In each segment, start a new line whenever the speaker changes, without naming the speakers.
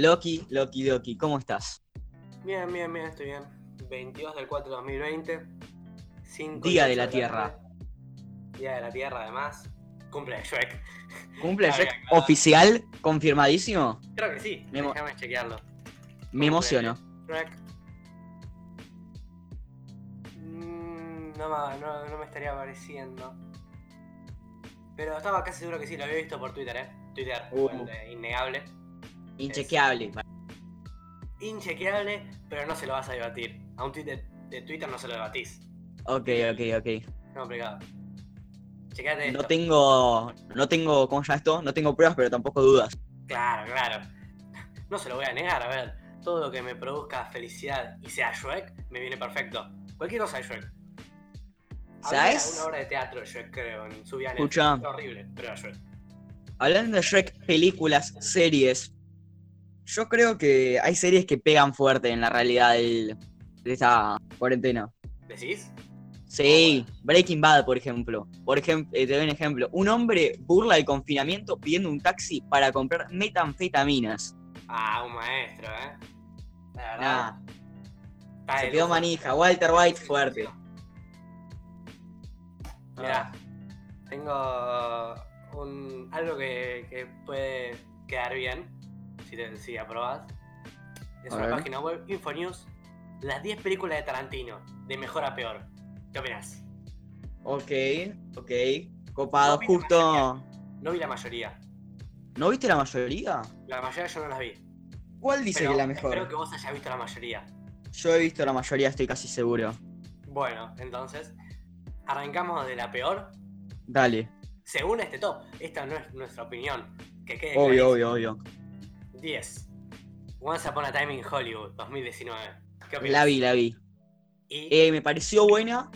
Loki, Loki, Loki, ¿cómo estás?
Bien, bien, bien, estoy bien. 22 del 4 de 2020. cinco y
Día de la. Tierra.
Día de la Tierra, además. Cumple de Shrek.
¿Cumple Shrek
claro.
oficial? ¿Confirmadísimo?
Creo que sí.
Me
Déjame chequearlo.
Me emociono.
Shrek. Mm, no, me- no, no me estaría apareciendo. Pero estaba casi seguro que sí, lo había visto por Twitter, ¿eh? Twitter,
Uh.
innegable.
Inchequeable.
Inchequeable, pero no se lo vas a debatir. A un tweet de, de Twitter no se lo debatís.
Ok, ok, ok.
Es complicado. Chequeate esto.
No tengo. No tengo. ¿Cómo llama esto? No tengo pruebas, pero tampoco dudas.
Claro, claro. No se lo voy a negar, a ver. Todo lo que me produzca felicidad y sea Shrek, me viene perfecto. Cualquier cosa de Shrek.
¿Sabes?
una obra de teatro de Shrek, creo, en su
Escucha.
Era horrible, pero era Shrek.
Hablando de Shrek, películas, series. Yo creo que hay series que pegan fuerte en la realidad del- de esta cuarentena.
¿Decís?
Sí, Breaking Bad, por ejemplo. Por ejemplo, te doy un ejemplo. Un hombre burla el confinamiento pidiendo un taxi para comprar metanfetaminas.
Ah, un maestro, ¿eh? La verdad.
Ah, se quedó manija. Walter White fuerte.
Mirá, tengo un, algo que, que puede quedar bien, si, te, si aprobás. Es
A
una
ver.
página web, Infonews, las 10 películas de Tarantino, de mejor a peor. ¿Qué opinas?
Ok, ok. Copado,
No
justo.
No vi la mayoría.
¿No viste la mayoría?
La mayoría yo no las vi.
¿Cuál dice
pero
que es la mejor?
Espero que vos hayas visto la mayoría.
Yo he visto la mayoría, estoy casi seguro.
Bueno, entonces, arrancamos de la peor.
Dale.
Según este top, esta no es nuestra opinión. Que quede
Obvio,
clarísimo.
obvio, obvio.
10. Once Upon a Time in Hollywood, 2019. ¿Qué?
La vi, la vi.
¿Y
Eh, me pareció buena.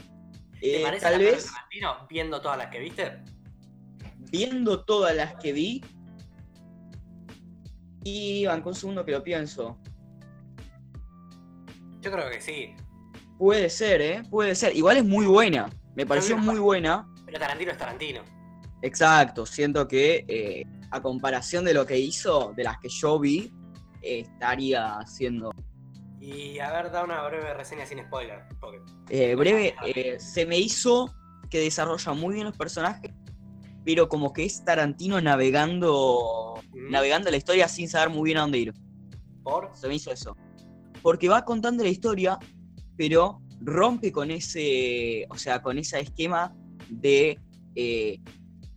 te
Eh,
parece
tal
la
vez,
Tarantino viendo todas las que viste?
viendo todas las que vi. Y banco un segundo que lo pienso.
Yo creo que sí.
Puede ser, ¿eh? Puede ser. Igual es muy buena. Me pareció muy buena.
Pero Tarantino es Tarantino.
Exacto. Siento que eh, a comparación de lo que hizo, de las que yo vi, eh, estaría haciendo.
Y a ver, da una breve reseña sin spoiler. Porque
Eh, breve, eh, se me hizo que desarrolla muy bien los personajes, pero como que es Tarantino navegando,
Mm.
navegando la historia sin saber muy bien a dónde ir.
por.
Se me hizo eso. Porque va contando la historia, pero rompe con ese, o sea, con ese esquema de eh,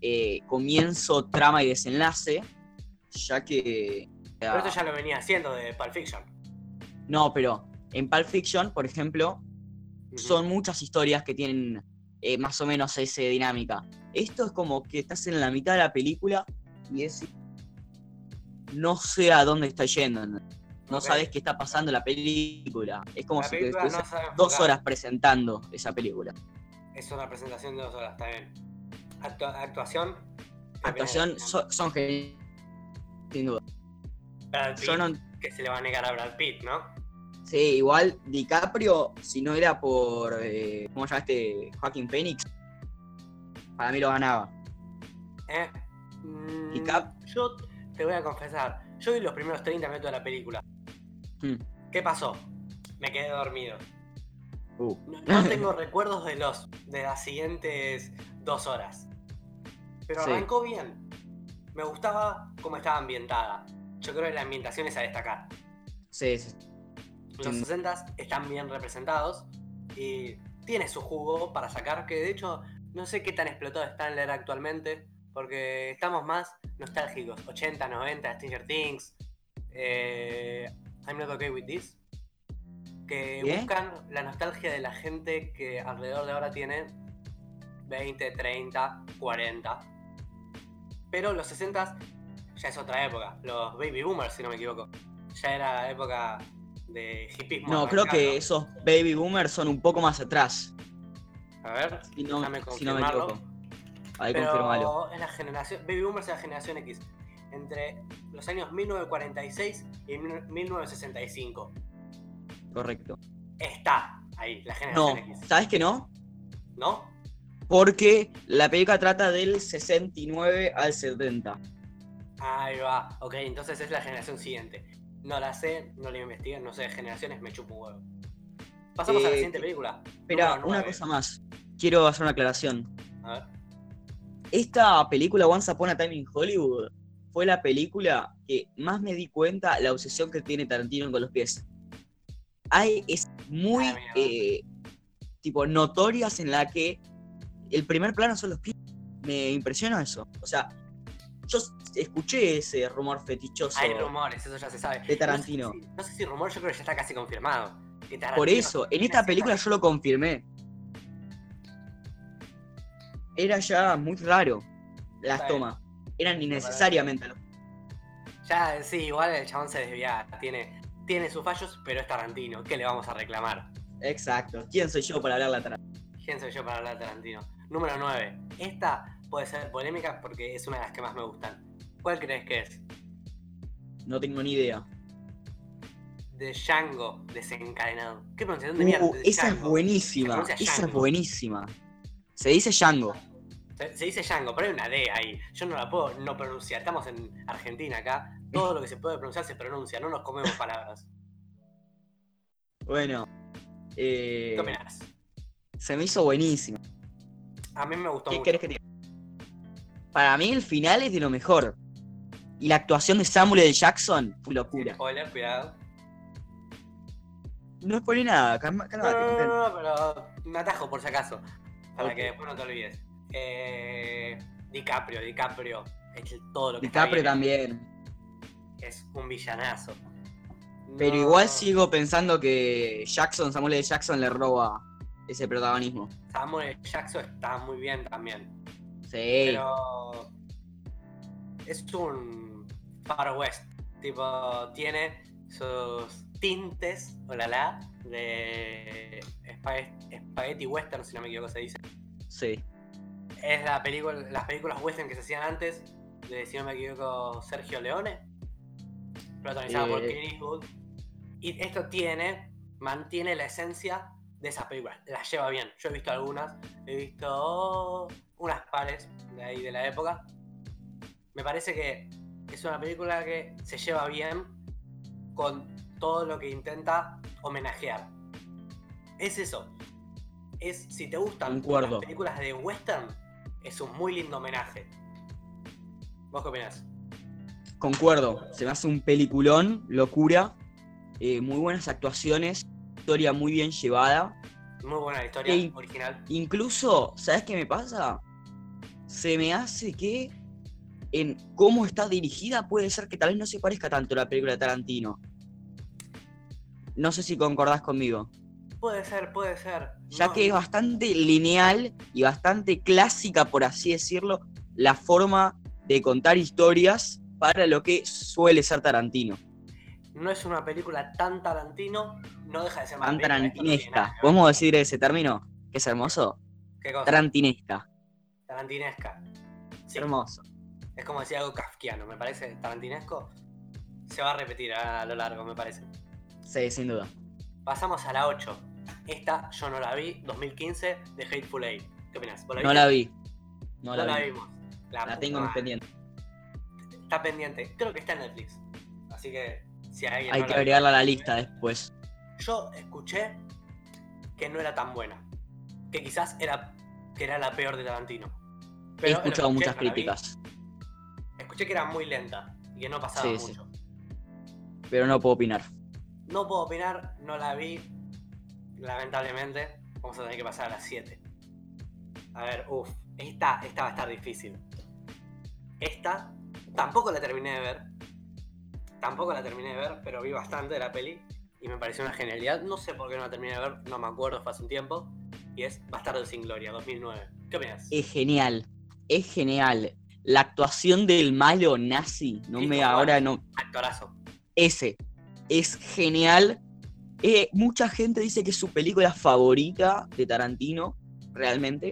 eh, comienzo, trama y desenlace, ya que...
Pero esto ya lo venía haciendo de Pulp Fiction.
No, pero en Pulp Fiction, por ejemplo, son muchas historias que tienen eh, más o menos esa dinámica. Esto es como que estás en la mitad de la película y es. No sé a dónde está yendo. No No
Ok.
sabes qué está pasando en la película. Es como
La
si te
no
dos horas presentando esa película.
Es una presentación de dos horas, está bien. Actua- actuación. ¿qué
Actuación
opinas?
so- son geniales. Sin duda.
Brad Pitt,
no.
que se le va a negar a Brad Pitt, ¿no?
Sí, igual DiCaprio, si no era por. Eh, ¿Cómo se llama este? Joaquín Phoenix. Para mí lo ganaba.
¿Eh? Mm,
Y Cap-
Yo te voy a confesar, yo vi los primeros 30 minutos de la película.
Hmm.
¿Qué pasó? Me quedé dormido.
Uh.
No, no tengo recuerdos de los de las siguientes dos horas. Pero
Sí.
arrancó bien. Me gustaba cómo estaba ambientada. Yo creo que la ambientación es a destacar.
Sí, sí.
Los
Sí.
60 están bien representados y tiene su jugo para sacar, que de hecho no sé qué tan explotado está en leer actualmente, porque estamos más nostálgicos. 80, 90, Stranger Things, eh, I'm not okay with this. Que
¿Qué?
buscan la nostalgia de la gente que alrededor de ahora tiene 20, 30, 40. Pero los 60 ya es otra época. Los baby boomers, si no me equivoco. Ya era la época de hipismo.
No, creo que esos baby boomers son un poco más atrás.
A ver,
Si no, si no me equivoco. Ahí
Pero
confirmalo.
es la generación. Baby Boomers es la generación X. Entre los años 1946 y 1965.
Correcto.
Está ahí, la
No,
generación X.
¿sabes que no?
¿No?
Porque la película trata del 69 al 70.
Ahí va. Ok, entonces es la generación siguiente. No la sé, no la investigué, no sé, generaciones me chupo huevo. Pasamos a la
Eh,
siguiente
¿qué-
película.
Espera, una cosa más. Quiero hacer una aclaración.
A ver.
Esta película Once Upon a Time in Hollywood fue la película que más me di cuenta la obsesión que tiene Tarantino con los pies. Hay es muy
Ah,
eh, tipo notorias en la que el primer plano son los pies. Me impresiona eso. O sea, yo escuché ese rumor fetichoso.
Hay rumores, eso ya se sabe.
De Tarantino.
No sé, si, no sé si rumor, yo creo que ya está casi confirmado.
Por eso, en esta película yo lo confirmé. Era ya muy raro las
Está bien.
tomas. Eran innecesariamente.
Ya, sí, igual el chabón se desvía. Tiene, tiene sus fallos, pero es Tarantino. ¿Qué le vamos a reclamar?
Exacto. ¿Quién soy yo para hablar la Tarantino?
¿Quién soy yo para hablar de Tarantino? Número 9. Esta puede ser polémica porque es una de las que más me gustan. ¿Cuál crees que es?
No tengo ni idea.
De Django desencadenado. ¿Qué pronunciación de mierda?
Uh,
De
esa es buenísima. Esa es buenísima. Se dice Django.
Se, se dice Django, pero hay una D ahí. Yo no la puedo no pronunciar. Estamos en Argentina acá. Todo lo que se puede pronunciar se pronuncia. No nos comemos palabras.
Bueno. eh,
¿Qué opinas?
se me hizo buenísimo.
A mí me gustó
¿Qué
mucho.
querés que te diga? Para mí el final es de lo mejor. Y la actuación de Samuel L. Jackson fue locura.
spoiler, cuidado.
No es por nada, calma-
No,
cálmate,
no, no, no, pero me atajo por si acaso. Para que después no te olvides. Eh, DiCaprio, DiCaprio. Es todo lo que está
DiCaprio
bien.
también.
Es un villanazo.
Pero
No,
igual sigo pensando que Jackson, Samuel L. Jackson le roba ese protagonismo.
Samuel Jackson está muy bien también.
Sí.
Pero. Es un Far West. Tipo, tiene sus tintes, la de Spaghetti, Spaghetti Western, si no me equivoco se dice.
Sí.
Es la película, las películas western que se hacían antes, de, si no me equivoco, Sergio Leone, protagonizada por
Eh.
Clint Eastwood. Y esto tiene, mantiene la esencia de esas películas, las lleva bien. Yo he visto algunas, he visto unas pares de ahí de la época. Me parece que es una película que se lleva bien con todo lo que intenta homenajear. Es eso. Es si te gustan
Concuerdo.
las películas de western, es un muy lindo homenaje. ¿Vos qué opinás?
Concuerdo. Se me hace un peliculón, locura. eh, muy buenas actuaciones. Historia muy bien llevada.
Muy buena la historia
Ey.
original.
Incluso, ¿sabes qué me pasa? Se me hace que en cómo está dirigida puede ser que tal vez no se parezca tanto a la película de Tarantino. No sé si concordás conmigo.
Puede ser, puede ser.
Ya
No,
que es bastante lineal y bastante clásica, por así decirlo, la forma de contar historias para lo que suele ser Tarantino.
No es una película tan Tarantino, no deja de ser
Tan
no
tarantinesca. ¿Podemos decir ese término? Que es hermoso.
¿Qué cosa?
Tarantinesca.
Tarantinesca. Sí,
Hermoso.
es como decir algo kafkiano, me parece tarantinesco. Se va a repetir a lo largo, me parece.
Sí, sin duda.
Pasamos a la 8. Esta yo no la vi, 2015, de Hateful Eight. ¿Qué opinas? ¿Vos
No
viste?
la vi. No
No,
la
la
vi.
vimos. La,
La tengo en pendiente.
Está pendiente. Creo que está en Netflix. Así que si
Hay
no
que
la
agregarla a la lista después.
Yo escuché que no era tan buena. Que quizás era, que era la peor de Tarantino.
He
Pero lo
escuchado
escuché,
muchas
vi.
críticas,
Escuché que era muy lenta y que no pasaba
Sí, sí.
mucho.
pero no puedo opinar.
No puedo opinar, no la vi. Lamentablemente, vamos a tener que pasar a las 7. A ver, uff, esta, esta va a estar difícil. Esta tampoco la terminé de ver. Tampoco la terminé de ver, pero vi bastante de la peli y me pareció una genialidad. No sé por qué no la terminé de ver, no me acuerdo, fue hace un tiempo. Y es Bastardo sin Gloria, 2009. ¿Qué opinas?
Es genial. Es genial. La actuación del malo nazi, no me ahora no.
Actorazo.
Ese. Es genial. Eh, mucha gente dice que es su película favorita de Tarantino, realmente.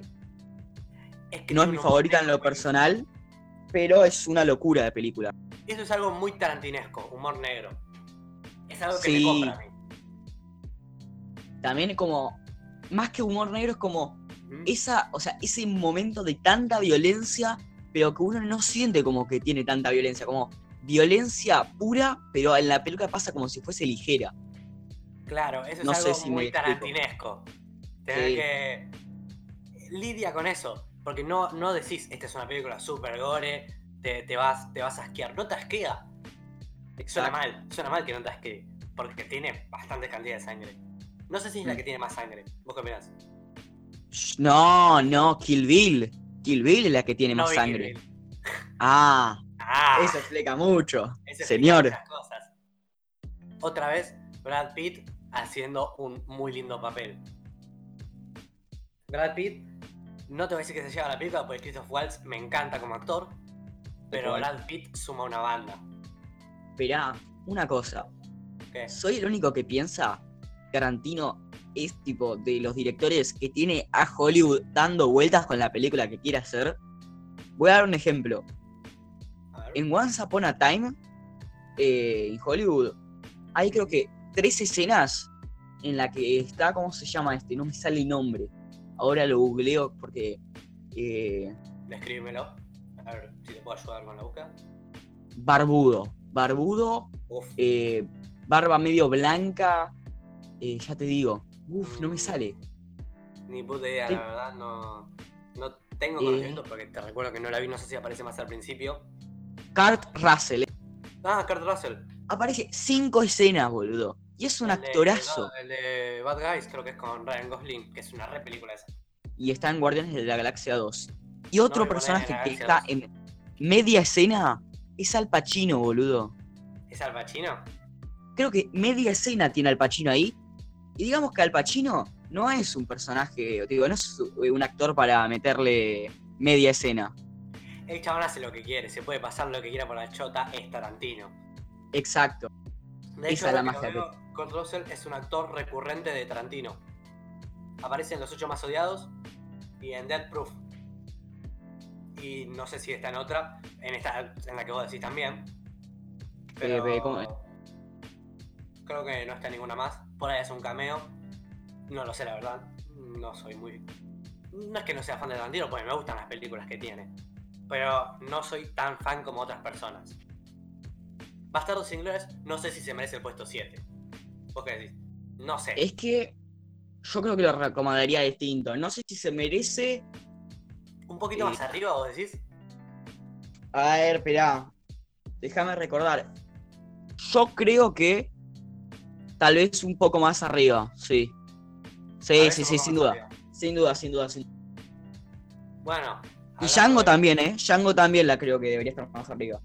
Es que
No es mi favorita en lo personal, pero es una locura de película.
Eso es algo muy tarantinesco, humor negro. Es algo que
Sí.
me compra a mí.
También como, más que humor negro, es como
¿Mm?
esa, o sea, ese momento de tanta violencia, pero que uno no siente como que tiene tanta violencia, como violencia pura, pero en la película pasa como si fuese ligera.
Claro, eso es
No
algo
si
muy tarantinesco. Tener
Sí.
que. Lidia con eso. Porque no, no decís, esta es una película super gore, te, te vas, te vas a asquear. No te asquea. Suena mal, suena mal que no te asquee. Porque tiene bastante cantidad de sangre. No sé si es la
Mm.
que tiene más sangre. ¿Vos qué opinás?
No, no, Kill Bill. Kill Bill es la que tiene
No
más sangre. Ah,
Ah,
eso explica mucho.
eso
Señor.
cosas. Otra vez, Brad Pitt haciendo un muy lindo papel. Brad Pitt, no te voy a decir que se lleva la película porque Christoph Waltz me encanta como actor, pero. Brad Pitt suma una banda.
Esperá, una cosa.
¿Qué?
¿Soy el único que piensa que Tarantino es tipo de los directores que tiene a Hollywood dando vueltas con la película que quiere hacer? Voy a dar un ejemplo. En Once Upon a Time, eh, en Hollywood, hay creo que tres escenas en la que está, ¿cómo se llama este? No me sale el nombre. Ahora lo googleo porque... eh,
Descríbemelo. A ver si te puedo ayudar con la búsqueda.
barbudo. Barbudo, eh, barba medio blanca. eh, ya te digo. Uf, no me
Mm.
sale.
ni puta idea, la verdad, no, no tengo
Eh.
conocimiento porque te recuerdo que no la vi, no sé si aparece más al principio.
Kurt Russell.
Ah, Kurt Russell.
Aparece cinco escenas, boludo. Y es un
El de-
actorazo.
El de Bad Guys, creo que es con Ryan Gosling, que es una re película esa.
Y está en Guardianes de la Galaxia 2. Y otro
No,
personaje que está en media escena es Al Pacino, boludo.
¿Es Al Pacino?
Creo que media escena tiene Al Pacino ahí. Y digamos que Al Pacino no es un personaje, digo, no es un actor para meterle media escena.
El chabón hace lo que quiere, se puede pasar lo que quiera por la chota, es Tarantino.
Exacto.
De
Esa es la magia
veo, Kurt Russell es un actor recurrente de Tarantino. Aparece en Los Ocho Más Odiados y en Dead Proof. Y no sé si está en otra, en esta en la que vos decís también. Pero
Eh, ¿cómo es?
creo que no está en ninguna más. Por ahí es un cameo. No lo sé, la verdad. No soy muy. No es que no sea fan de Tarantino, porque me gustan las películas que tiene. Pero no soy tan fan como otras personas. Bastardos sin no sé si se merece el puesto 7. ¿Vos qué decís? No sé.
Es que yo creo que lo recomendaría distinto. No sé si se merece.
Un poquito
Sí.
más arriba, vos decís.
A ver, esperá. Déjame recordar. Yo creo que tal vez un poco más arriba, sí. Sí, sí, sí, sin duda.
arriba.
Sin duda, sin duda, sin
Bueno.
Y Django
de-
también, ¿eh? Django también la creo que debería estar más arriba.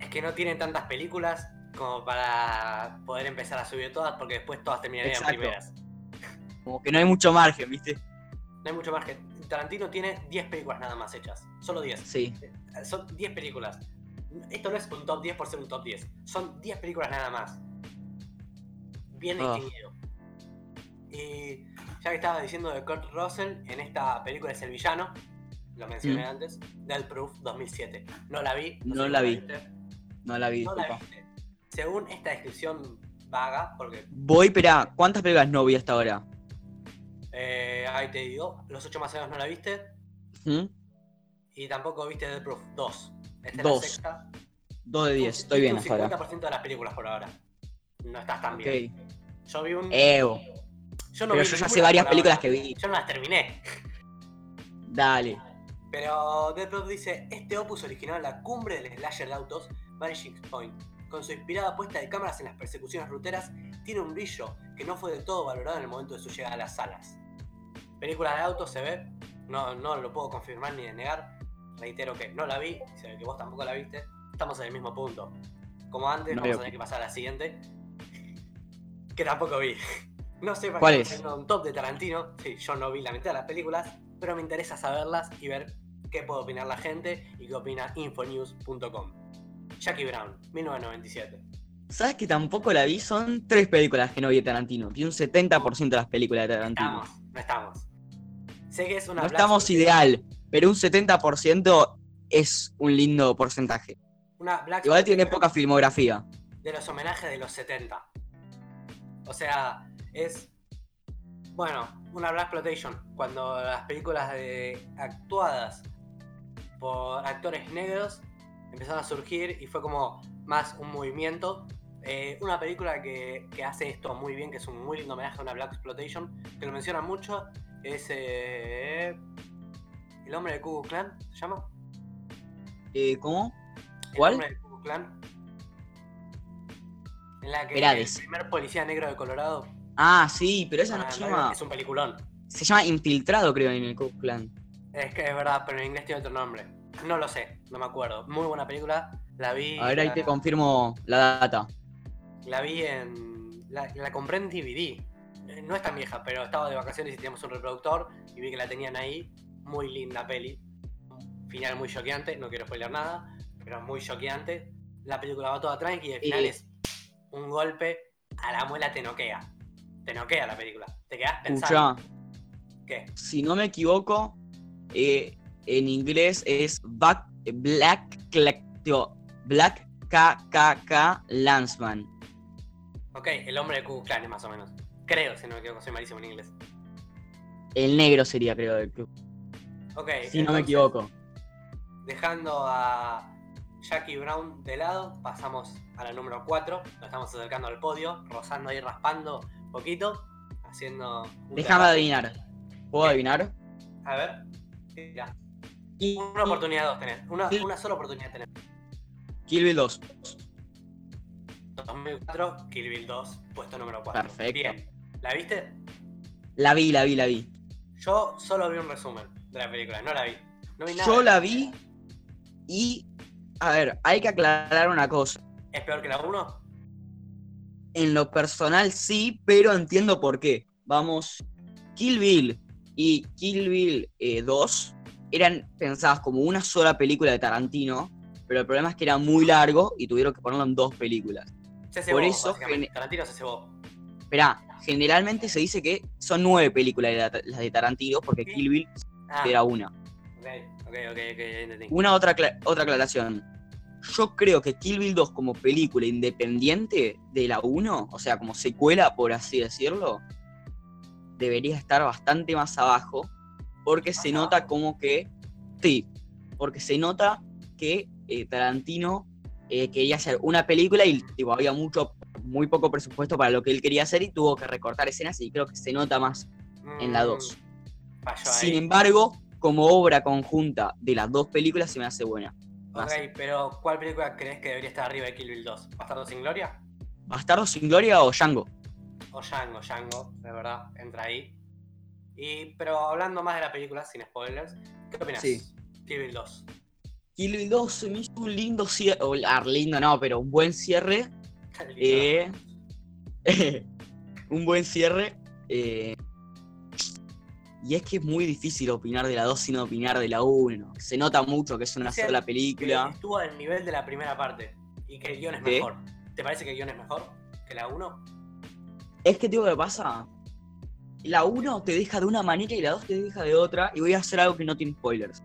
Es que no tienen tantas películas como para poder empezar a subir todas, porque después todas terminarían
Exacto.
primeras.
Como que no hay mucho margen, ¿viste?
No hay mucho margen. Tarantino tiene 10 películas nada más hechas. Solo 10.
Sí.
Son 10 películas. Esto no es un top 10 por ser un top 10. Son 10 películas nada más. Bien distinguido. Y ya que estaba diciendo de Kurt Russell, en esta película es el villano. Lo mencioné
Mm.
antes. Del Proof 2007. No la vi.
No
si
la vi.
viste.
No la vi,
No la viste. Según esta descripción vaga, porque
Voy, espera, ¿cuántas películas no vi hasta ahora?
Eh, ahí te digo, los 8 más años no la viste.
¿Mm?
Y tampoco viste The Proof 2. Esta es
Dos.
la sexta.
Dos de
Tú-
diez, estoy
viste
bien hasta ahora.
50% de las películas por ahora. No estás tan bien. Yo vi un.
Evo.
yo no
Pero
vi
yo ya sé varias películas
ahora.
que vi.
Yo no las terminé.
Dale.
Pero Death Proof dice: Este opus original la cumbre del slasher de autos, Vanishing Point. Con su inspirada puesta de cámaras en las persecuciones ruteras, tiene un brillo que no fue del todo valorado en el momento de su llegada a las salas. Película de autos se ve, no, no lo puedo confirmar ni negar. Reitero que no la vi, y se ve que vos tampoco la viste. Estamos en el mismo punto. Como antes,
No
vamos
veo.
a tener que pasar a la siguiente. Que tampoco vi. No sé para
¿Cuál
qué
es?
un top de Tarantino. Sí, yo no vi la mitad de las películas, pero me interesa saberlas y ver qué puede opinar la gente y qué opina infonews.com. Jackie Brown, 1997.
¿Sabes que tampoco la vi? Son tres películas que no vi de Tarantino. Vi un 70% de las películas de Tarantino.
Estamos, no estamos. Sé que es una
No estamos ideal, pero un 70% es un lindo porcentaje.
Una Black
Igual tiene poca filmografía.
de los homenajes de los 70. O sea, es. Bueno, una Black Exploitation. Cuando las películas de actuadas por actores negros empezaron a surgir y fue como. más un movimiento. Eh, una película que, que hace esto muy bien, que es un muy lindo homenaje a una Black Exploitation, que lo menciona mucho, es eh, El hombre de Ku Klan, ¿se llama?
Eh, ¿Cómo?
El
¿Cuál?
hombre de Ku Klan. En la que el primer policía negro de Colorado.
Ah, sí, pero esa no
ah,
se
no,
llama.
Es un peliculón.
Se llama Infiltrado, creo, en el Ku Klan.
Es que es verdad, pero en inglés tiene otro nombre. No lo sé, no me acuerdo. Muy buena película. La vi.
A ver, ahí
la,
te confirmo la data.
la vi en. La, la compré en DVD. Eh, No es tan vieja, pero estaba de vacaciones y teníamos un reproductor y vi que la tenían ahí. Muy linda peli. Final muy choqueante, no quiero spoiler nada, pero muy choqueante. La película va toda tranqui y el final
Y-
es un golpe a la muela te noquea. Te noquea la película. Te quedas pensando.
Escucha,
¿Qué?
si no me equivoco, eh, en inglés es Back- Black, Black KKK Landsman.
Ok, el hombre de Ku más o menos. Creo, si no me equivoco, soy malísimo en inglés.
El negro sería, creo, del club.
Ok.
Si no me equivoco.
Dejando a Jackie Brown de lado, pasamos a la número 4. Nos estamos acercando al podio, rozando ahí, raspando un poquito, haciendo. un
Déjame
trabajo.
adivinar. ¿Puedo adivinar?
A ver. Mira, una oportunidad dos tenés. Una, una sola oportunidad tenés.
Kill Bill 2.
2004, Kill Bill 2, puesto número 4.
Perfecto.
Bien. ¿La viste?
La vi, la vi, la vi.
Yo solo vi un resumen de la película, no la vi. No vi nada.
Yo la vi y. A ver, hay que aclarar una cosa.
¿Es peor que la 1?
En lo personal sí, pero entiendo por qué. Vamos, Kill Bill y Kill Bill eh, 2 eran pensadas como una sola película de Tarantino, pero el problema es que era muy largo y tuvieron que ponerlo en dos películas.
Se cebó,
Por eso,
Tarantino se cebó.
Esperá, generalmente se dice que son nueve películas de la- las de Tarantino, porque
Sí.
Kill Bill
Ah,
era una.
ok, ok, ok, ok, ya entendí.
Una otra, otra aclaración. Yo creo que Kill Bill 2 como película independiente de la 1, o sea, como secuela, por así decirlo, debería estar bastante más abajo, porque se
¿Más
nota como que... Sí, porque se nota que eh, Tarantino eh, quería hacer una película y tipo, había mucho, muy poco presupuesto para lo que él quería hacer y tuvo que recortar escenas y creo que se nota más en la 2.
Mm,
Sin embargo, como obra conjunta de las dos películas se me hace buena.
Ok, pero ¿cuál película crees que debería estar arriba de Kill Bill 2? ¿Bastardo sin Gloria?
¿Bastardo sin Gloria o Django?
O Django, Django, de verdad, entra ahí. Y, pero hablando más de la película, sin spoilers, ¿qué opinas?
Sí.
Kill Bill 2.
Bill 2 se me hizo un lindo cierre, o ah, lindo no, pero un buen cierre. Eh, un buen cierre. eh, y es que es muy difícil opinar de la 2 sin opinar de la 1. Se nota mucho que es una sola película.
Estuvo al nivel de la primera parte y que el guion es
¿Qué?
mejor. ¿Te parece que el guion es mejor que la 1?
Es que, tío, ¿qué pasa? La 1 te deja de una manera y la 2 te deja de otra. Y voy a hacer algo que no tiene spoilers.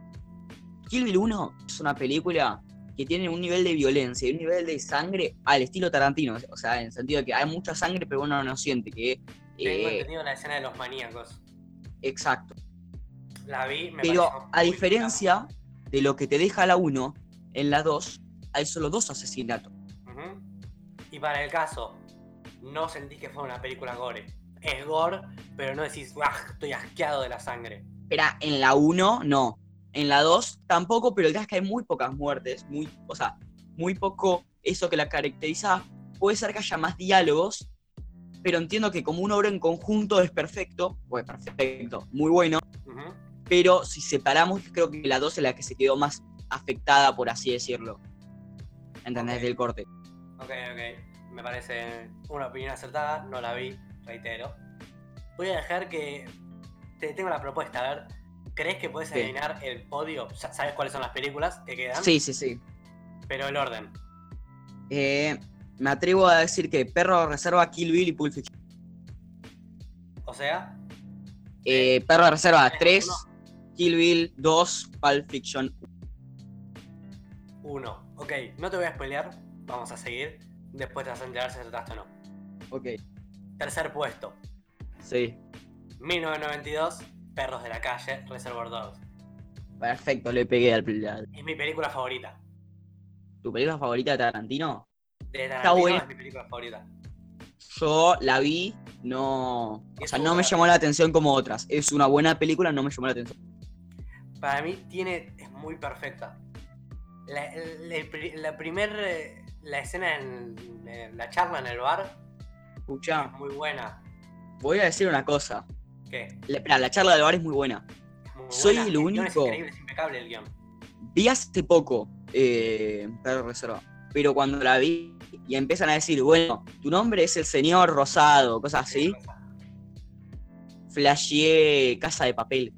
Kill Bill 1 es una película que tiene un nivel de violencia y un nivel de sangre al estilo Tarantino. O sea, en el sentido de que hay mucha sangre, pero uno no siente que.
Tengo
eh,
entendido la escena de los maníacos.
exacto.
La vi, me
Pero a diferencia de lo que te deja la 1, en la 2 hay solo dos asesinatos.
Y para el caso, no sentís que fue una película gore. Es gore, pero no decís, "Buah, estoy asqueado de la sangre.
Espera, en la 1 no. En la 2 tampoco, pero el caso es que hay muy pocas muertes. Muy, o sea, muy poco eso que la caracteriza. Puede ser que haya más diálogos, pero entiendo que como una obra en conjunto es perfecto. Pues perfecto, muy bueno. Pero si separamos, creo que la 2 es la que se quedó más afectada, por así decirlo. ¿Entendés? Del corte.
Ok, ok. Me parece una opinión acertada, no la vi, reitero. Voy a dejar que. Te tengo la propuesta, a ver. ¿Crees que puedes adivinar el podio? ¿Sabes cuáles son las películas que quedan?
Sí, sí, sí.
Pero el orden.
Eh, me atrevo a decir que Perro de Reserva, Kill Bill y Pulp Fiction.
O sea,
Eh, Perro de Reserva
Tenés
3,
uno.
Kill Bill 2, Pulp Fiction
uno. Ok, no te voy a spoilear. Vamos a seguir. Después te vas a enterar si acertaste o no.
Ok,
Tercer puesto.
sí.
1992, Perros de la Calle, Reservoir Dogs.
Perfecto, le pegué al.
Es mi película favorita.
¿Tu película favorita de Tarantino?
De Tarantino
buena.
es mi película favorita.
Yo la vi, no. O sea, no me llamó la atención como otras. Es una buena película, no me llamó la atención.
Para mí tiene, es muy perfecta. La, la primer, eh, la escena en, en la charla en el bar
Escucha,
es muy buena.
voy a decir una cosa.
¿Qué?
La, la charla del bar es muy buena.
Muy
Soy
buena.
el único-
Es increíble, es impecable el guion.
Vi hace poco eh, Perro Reserva, pero cuando la vi y empiezan a decir, bueno, tu nombre es el señor Rosado, cosas así, flasheé Casa de Papel.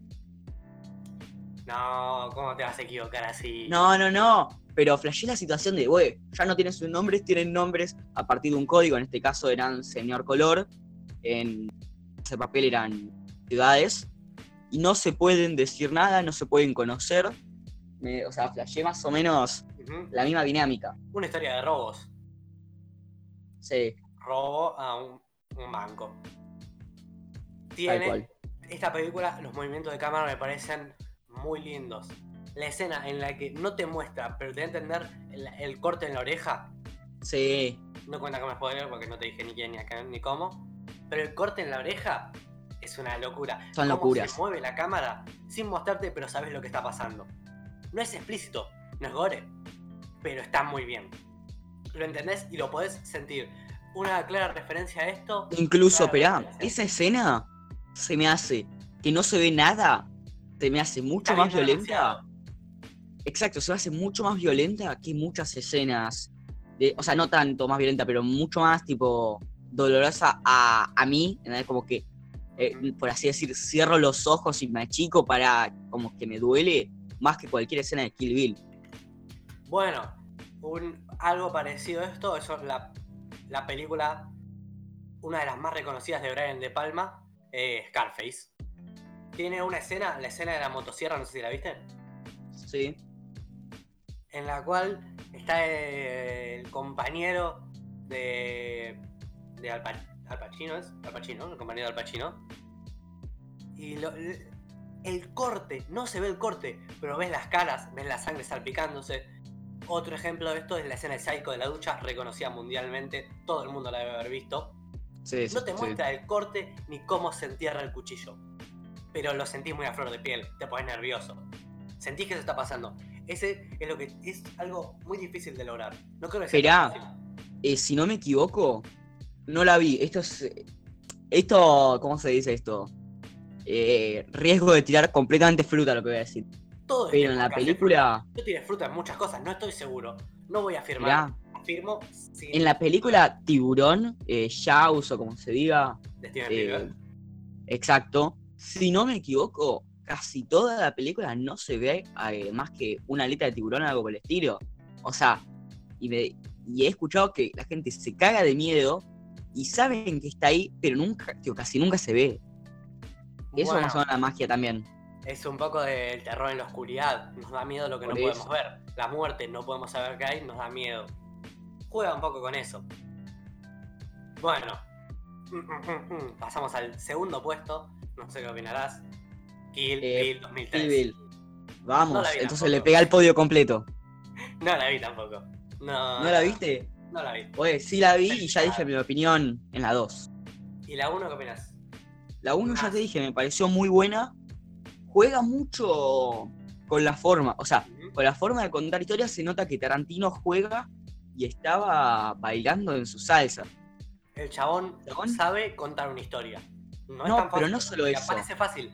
No, ¿cómo te vas a equivocar así?
No, no, no. Pero flasheé la situación de, güey, ya no tienen sus nombres, tienen nombres a partir de un código. En este caso eran Señor Color. En ese papel eran ciudades. Y no se pueden decir nada, no se pueden conocer. Me- o sea, flasheé más o menos la misma dinámica.
Una historia de robos.
Sí,
Robo a un, un banco. Tiene esta película, los movimientos de cámara me parecen muy lindos. La escena en la que no te muestra, pero te da a entender el, el corte en la oreja.
Sí,
No cuenta como spoiler porque no te dije ni quién, ni acá, ni cómo. Pero el corte en la oreja es una locura.
Son
Cómo
locuras.
Se mueve la cámara sin mostrarte, pero sabes lo que está pasando. No es explícito, no es gore, pero está muy bien. Lo entendés y lo podés sentir. Una clara referencia a esto.
incluso, esperá, esa escena se me hace que no se ve nada, se me hace mucho
está
más violenta.
anunciado.
Exacto, se hace mucho más violenta que muchas escenas. De, o sea, no tanto más violenta, pero mucho más tipo dolorosa a, a mí. ¿entendés? Como que, eh, por así decir, cierro los ojos y me achico para como que me duele más que cualquier escena de Kill Bill.
Bueno, un, algo parecido a esto es la, la película, una de las más reconocidas de Brian De Palma, eh, Scarface. Tiene una escena, la escena de la motosierra, no sé si la viste,
Sí.
en la cual está el compañero de, de Al, Al Pacino, ¿es? Al Pacino, el compañero de Al Pacino. Y lo- el, corte, no se ve el corte, pero ves las caras, ves la sangre salpicándose. Otro ejemplo de esto es la escena de Psycho de la ducha, reconocida mundialmente, todo el mundo la debe haber visto.
Sí,
No te
sí.
muestra el corte ni cómo se entierra el cuchillo. Pero lo sentís muy a flor de piel, te pones nervioso. Sentís que eso está pasando. Ese es lo que es algo muy difícil de lograr. No creo que sea
Esperá. Eh, si no me equivoco, no la vi. Esto es. eh, Esto, ¿cómo se dice esto? Eh, riesgo de tirar completamente fruta, lo que voy a decir.
Todo
Pero en la película.
Yo tiré fruta en muchas cosas, no estoy seguro. No voy a afirmar.
mirá,
Afirmo sin-
en la película Tiburón, eh, Jaws o como se diga, eh, exacto, si no me equivoco, casi toda la película no se ve eh, más que una aleta de tiburón o algo por el estilo. O sea, y, me- y he escuchado que la gente se caga de miedo y saben que está ahí, pero nunca, tío, casi nunca se ve. Eso
Bueno,
más o menos la magia también.
Es un poco del terror en la oscuridad. Nos da miedo lo que
Por
no
eso.
podemos ver. La muerte, no podemos saber qué hay, nos da miedo. Juega un poco con eso. Bueno. Pasamos al segundo puesto. No sé qué opinarás. Kill
Eh,
Bill 2003.
Kill Bill. Vamos,
No
entonces
tampoco.
le pega el podio completo.
No la vi tampoco. No,
¿No la viste?
No la vi.
Oye, sí la vi y ya dije mi opinión en la 2.
¿Y la 1 qué opinas?
La 1 ya
Ah.
te dije, me pareció muy buena. Juega mucho con la forma, o sea, con la forma de contar historias se nota que Tarantino juega y estaba bailando en su salsa.
El chabón,
¿Chabón?
sabe contar una historia. No, es tan
pero
fácil.
no solo eso.
Parece fácil,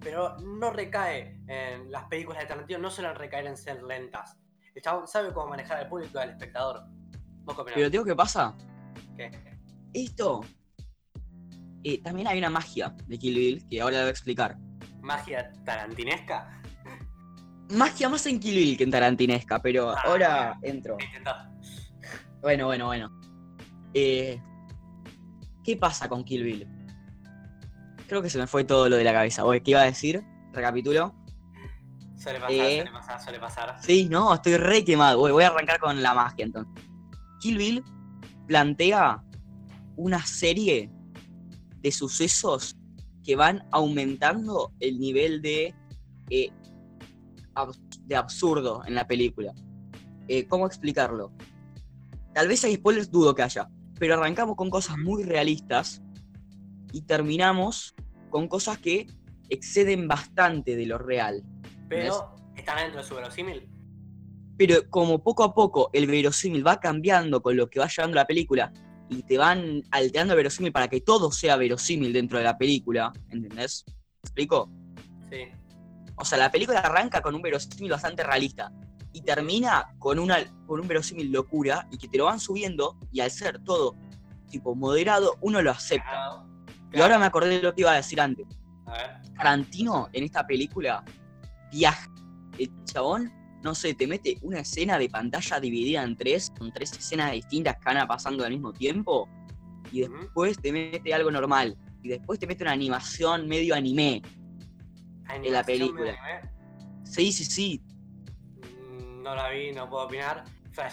pero no recae en las películas de Tarantino, no suelen recaer en ser lentas. El chabón sabe cómo manejar al público y al espectador.
Pero te digo, ¿qué pasa?
¿Qué?
Esto. eh, también hay una magia de Kill Bill que ahora la voy a explicar.
¿Magia tarantinesca?
Magia más en Kill Bill que en Tarantinesca, pero
Ah.
ahora entro.
Intentó.
Bueno, bueno, bueno. Eh, ¿Qué pasa con Kill Bill? Creo que se me fue todo lo de la cabeza. Oye, ¿Qué iba a decir? Recapitulo.
Suele pasar,
Eh.
suele pasar, suele pasar.
Sí, no, estoy re quemado. Voy, voy a arrancar con la magia entonces. Kill Bill plantea una serie de sucesos que van aumentando el nivel de, eh, abs- de absurdo en la película. Eh, ¿Cómo explicarlo? Tal vez hay spoilers, dudo que haya. Pero arrancamos con cosas muy realistas y terminamos con cosas que exceden bastante de lo real.
Pero están dentro de su verosímil.
Pero como poco a poco el verosímil va cambiando con lo que va llevando la película y te van alterando el verosímil para que todo sea verosímil dentro de la película, ¿entendés? ¿Me explico?
Sí.
O sea, la película arranca con un verosímil bastante realista y termina con, una, con un verosímil locura y que te lo van subiendo y al ser todo tipo moderado, uno lo acepta.
Claro.
Y ahora me acordé de lo que iba a decir antes.
A ver.
Tarantino en esta película viaja. El chabón, no sé, te mete una escena de pantalla dividida en tres, con tres escenas distintas que van pasando al mismo tiempo, y después te mete algo normal, y después te mete una animación medio anime.
Animación
película.
de anime.
Sí, sí, sí.
Mm, No la vi, no puedo opinar.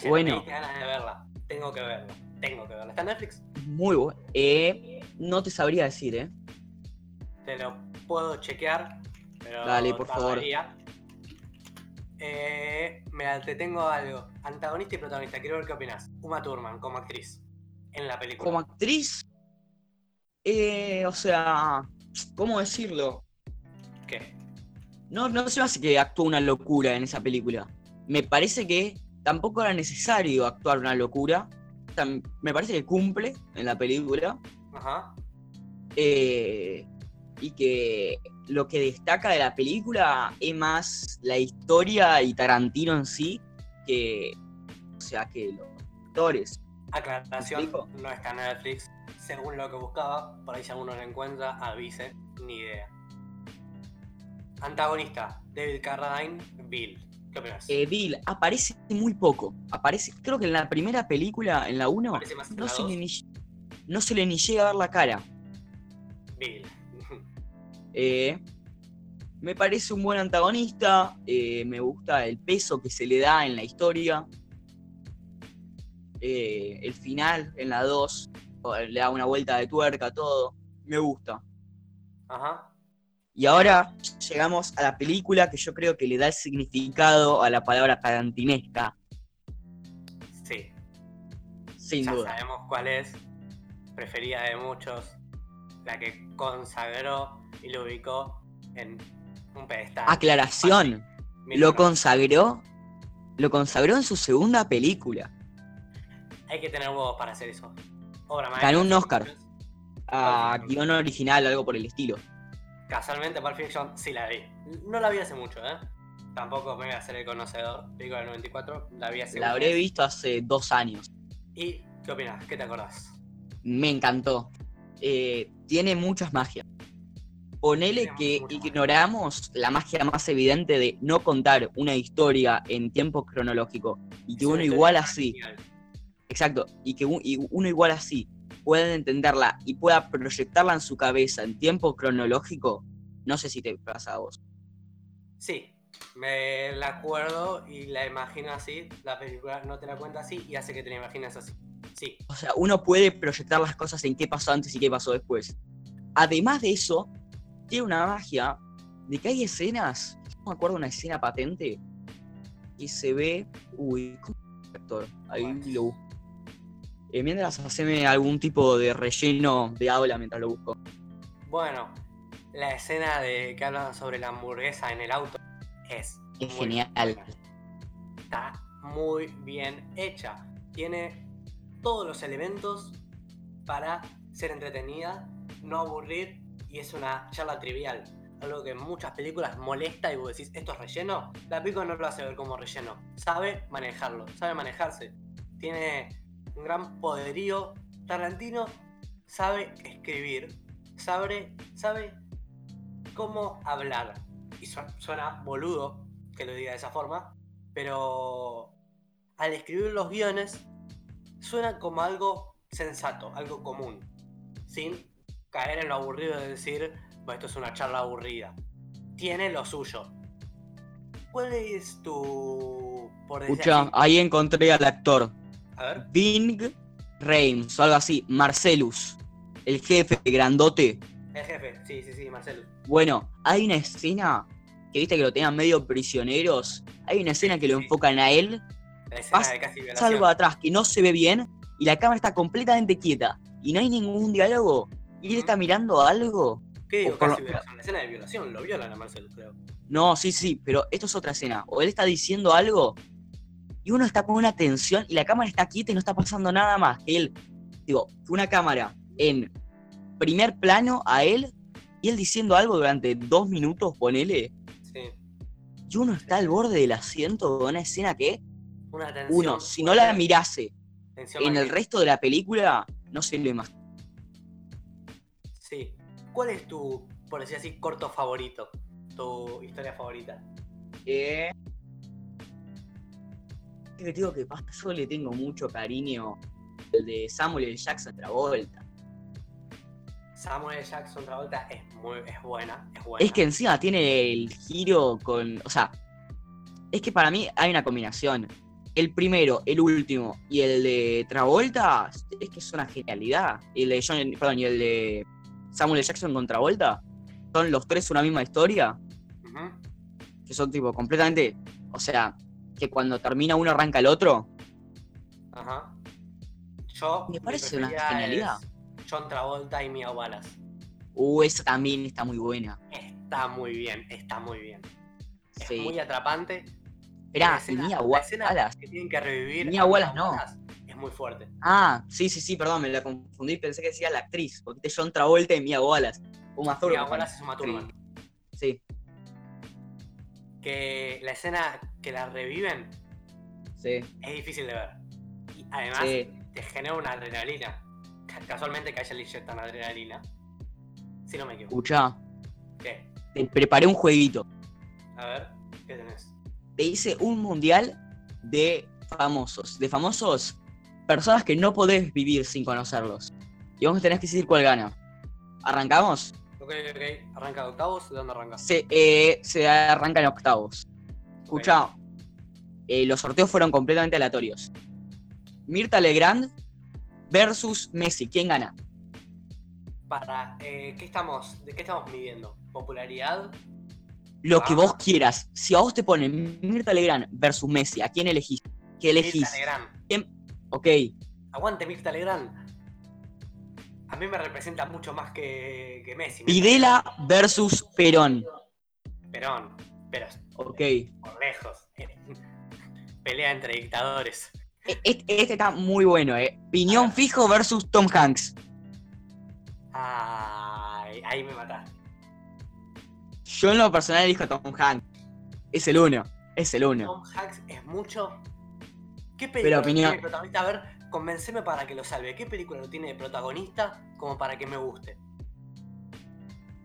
Bueno.
me ganas de verla. Tengo que verla. Tengo que verla. ¿Está en Netflix?
Muy bueno. Eh, no te sabría decir, ¿eh?
Te lo puedo chequear. Pero
Dale, por favor.
Eh, mira, te tengo algo. Antagonista y protagonista. Quiero ver qué opinas. Uma Thurman como actriz en la película.
Como actriz, eh, o sea, ¿cómo decirlo?
¿Qué?
No, no se me hace que actúe una locura en esa película. Me parece que tampoco era necesario actuar una locura. Me parece que cumple en la película.
Ajá.
eh, y que lo que destaca de la película es más la historia y Tarantino en sí que, o sea, que los actores.
Aclaración, no está en Netflix. Según lo que buscaba, por ahí si alguno lo encuentra, avise. Ni idea. Antagonista, David Carradine, Bill. ¿Qué opinas?
Eh, Bill aparece muy poco. Aparece, creo que en la primera película, en la 1,
Parece más en
no se, le ni, no se le ni llega a ver la cara.
Bill.
Eh, me parece un buen antagonista, eh, me gusta el peso que se le da en la historia. Eh, el final en la 2 le da una vuelta de tuerca a todo. Me gusta.
Ajá.
Y ahora llegamos a la película que yo creo que le da el significado a la palabra tarantinesca,
Sí.
sin
ya
duda.
sabemos cuál es. Preferida de muchos. La que consagró y lo ubicó en un pedestal.
Aclaración, lo consagró, lo consagró en su segunda película.
Hay que tener huevos para hacer eso. Obra maestra.
Ganó un Oscar. A
Pulp
guion original, algo por el estilo.
Casualmente, Pulp Fiction sí la vi. No la vi hace mucho, ¿eh? Tampoco me voy a hacer el conocedor. Película del 94, la vi hace
La habré visto hace dos años.
¿Y qué opinas? ¿Qué te acordás?
Me encantó. Eh, tiene muchas magias. Ponele que ignoramos la magia más evidente de no contar una historia en tiempo cronológico y que uno igual así, exacto, y que un- y uno igual así pueda entenderla y pueda proyectarla en su cabeza en tiempo cronológico, no sé si te pasa a vos.
Sí, me la acuerdo y la imagino así. La película no te la cuenta así y hace que te la imagines así. Sí,
O sea, uno puede proyectar las cosas en qué pasó antes y qué pasó después. Además de eso, tiene una magia de que hay escenas, no me acuerdo una escena patente, que se ve... Uy, ¿cómo es el actor? Ahí lo busco. Eh, mientras haceme algún tipo de relleno de habla mientras lo busco.
bueno, la escena de que hablan sobre la hamburguesa en el auto es,
genial.
buena. Está muy bien hecha. Tiene todos los elementos para ser entretenida, no aburrir y es una charla trivial. Algo que en muchas películas molesta y vos decís, ¿esto es relleno? La película no lo hace ver como relleno. Sabe manejarlo, sabe manejarse. Tiene un gran poderío. Tarantino sabe escribir, sabe, sabe cómo hablar. Y su- suena boludo que lo diga de esa forma, pero al escribir los guiones suena como algo sensato, algo común, sin caer en lo aburrido de decir, "Bueno, esto es una charla aburrida. Tiene lo suyo. ¿Cuál es tu... por
Escucha, ahí encontré al actor.
A ver,
Bing Reims, o algo así. Marcelus, el jefe grandote.
el jefe, sí, sí, sí, Marcelo.
Bueno, hay una escena que viste que lo tenían medio prisioneros. Hay una escena que lo
Sí.
enfocan a él
La escena
Pasa
de casi
algo
violación.
atrás que no se ve bien y la cámara está completamente quieta y no hay ningún diálogo y él está mirando algo.
¿Qué digo casi
lo-
violación? La escena de violación, lo violan a Marcel, creo.
No, sí, sí, pero esto es otra escena. O él está diciendo algo y uno está con una tensión y la cámara está quieta y no está pasando nada más. Que él, digo, una cámara en primer plano a él y él diciendo algo durante dos minutos, ponele.
Sí.
Y uno está al borde del asiento de una escena que
Una tensión.
uno, si no la mirase en el resto de la película, no se lo imagina.
¿Cuál es tu, por decir así, corto favorito? Tu historia favorita.
Eh, que te digo que pasa, yo le tengo mucho cariño el de Samuel L. Jackson Travolta.
Samuel Jackson Travolta es muy es buena, es buena.
Es que encima tiene el giro con. O sea, es que para mí hay una combinación. El primero, el último y el de Travolta es que es una genialidad. El de John, perdón, y el de Samuel L. Jackson con Travolta son los tres una misma historia.
Ujú.
Que son tipo completamente. O sea, que cuando termina uno arranca el otro.
Ajá. Yo.
Me parece una genialidad.
John Travolta y Mia Wallace.
Uh, esa también está muy buena.
Está muy bien, está muy bien. Es muy atrapante.
Esperá,
escena-
Mia Wallace.
que tienen que revivir.
Mia Wallace no.
Es muy fuerte.
Ah, sí, sí, sí, perdón, me la confundí. Pensé que decía la actriz. Porque es John Travolta y Mia Wallace. Uma
Mia
Thurman.
Wallace es Uma Thurman.
Sí,
Que la escena que la reviven
sí,
es difícil de ver. Y además
sí.
te genera una adrenalina. Ca- Casualmente que a ella le inyectan adrenalina. Si no me equivoco.
Escuchá,
¿Qué?
te preparé un jueguito.
A ver, ¿qué tenés?
Te hice un mundial de famosos. De famosos, personas que no podés vivir sin conocerlos. Y vos tenés que decir cuál gana. ¿Arrancamos?
Ok, ok. ¿Arranca de octavos? ¿De dónde arranca?
Se, eh, se arranca en octavos. Escucha, eh, los sorteos fueron completamente aleatorios. Mirta Legrand versus Messi. ¿Quién gana?
Para, eh, ¿qué estamos, ¿de qué estamos midiendo? ¿Popularidad?
Lo que
Ah.
vos quieras. Si a vos te ponen Mirta Legrand versus Messi, ¿a quién elegís? ¿Qué elegís?
Mirta Legrand.
Ok,
Aguante Mirta Legrand. A mí me representa mucho más que, que Messi.
Videla versus Perón.
Perón. Pero
Ok.
por lejos. Pelea entre dictadores.
E- Este, este está muy bueno, ¿eh? Piñón fijo versus Tom Hanks.
Ay, ahí me mataste.
Yo en lo personal elijo a Tom Hanks. Es el uno. Es el uno.
Tom Hanks es mucho. ¿Qué
Pero
película
opinión-
tiene de protagonista? A ver, convenceme para que lo salve. ¿Qué película lo tiene de protagonista como para que me guste?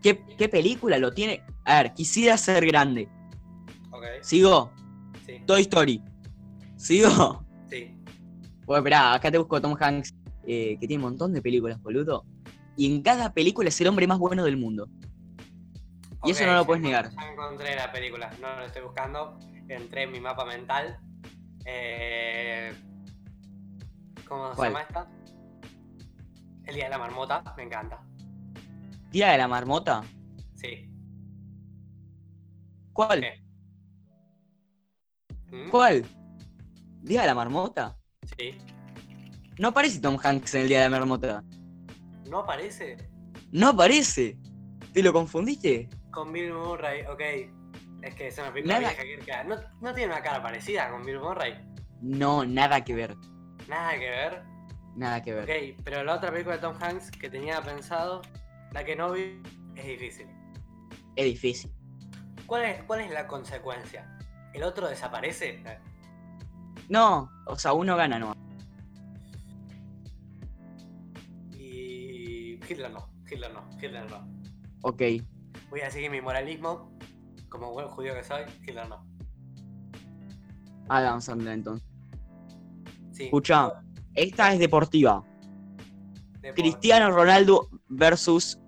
¿Qué, qué película lo tiene? A ver, quisiera ser grande.
Ok.
¿Sigo?
Sí,
Toy Story. ¿Sigo?
sí.
Bueno, esperá, acá te busco Tom Hanks, eh, que tiene un montón de películas, boludo. Y en cada película es el hombre más bueno del mundo. Y eso no lo puedes negar.
Ya encontré la película, no lo estoy buscando. Entré en mi mapa mental. Eh, ¿Cómo
¿Cuál?
se llama esta? El día de la marmota, me encanta.
Día de la marmota.
Sí.
¿Cuál?
¿Mm?
¿Cuál? ¿Día de la marmota?
Sí.
No aparece Tom Hanks en el Día de la marmota.
¿No aparece?
No aparece. ¿Te lo confundiste?
Con Bill Murray, ok. Es que es una película
Nada.
vieja no, no tiene una cara parecida con Bill Murray.
No, nada que ver.
Nada que ver.
Nada que ver.
Ok, pero la otra película de Tom Hanks que tenía pensado, la que no vi, es difícil.
Es difícil.
¿Cuál es, cuál es la consecuencia? ¿El otro desaparece?
No, o sea, uno gana, no.
Y Hitler no, Hitler no, Hitler no.
Ok.
Voy a seguir mi moralismo, como buen judío que soy, Hitler no.
Adam Sandler entonces.
Sí.
Escucha, esta es deportiva.
de por-
Cristiano Ronaldo versus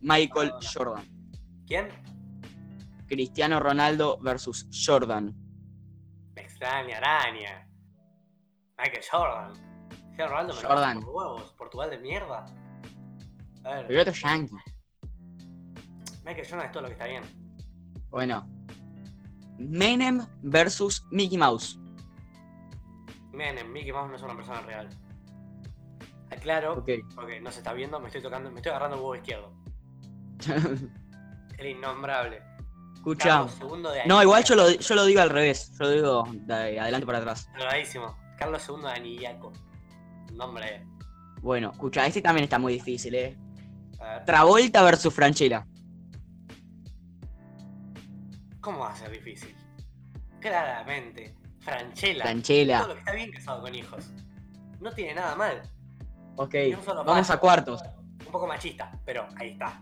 Michael
Maradona.
Jordan.
¿Quién?
Cristiano Ronaldo versus Jordan.
Me extraña, araña. Michael Jordan. Cristiano Ronaldo me lo
Jordan.
por huevos, Portugal de mierda. A ver,
El otro Yankee.
Michael Jordan es todo lo que está bien.
Bueno. Menem versus Mickey Mouse.
Menem, Mickey Mouse no es una persona real. Aclaro,
Ok.
porque no se está viendo, me estoy tocando, me estoy agarrando el huevo izquierdo. El innombrable.
Escucha.
Carlos II de
No, igual yo lo, yo lo digo al revés. Yo lo digo de adelante para atrás.
Salvadísimo. Carlos II de Anillaco. Nombre.
Bueno, escucha, este también está muy difícil, eh. Travolta versus Franchella.
¿Cómo va a ser difícil? Claramente. Franchella.
Franchella.
Todo lo que está bien casado con hijos. No tiene nada mal.
Ok, vamos
paso.
a cuartos.
Un poco machista, pero ahí está.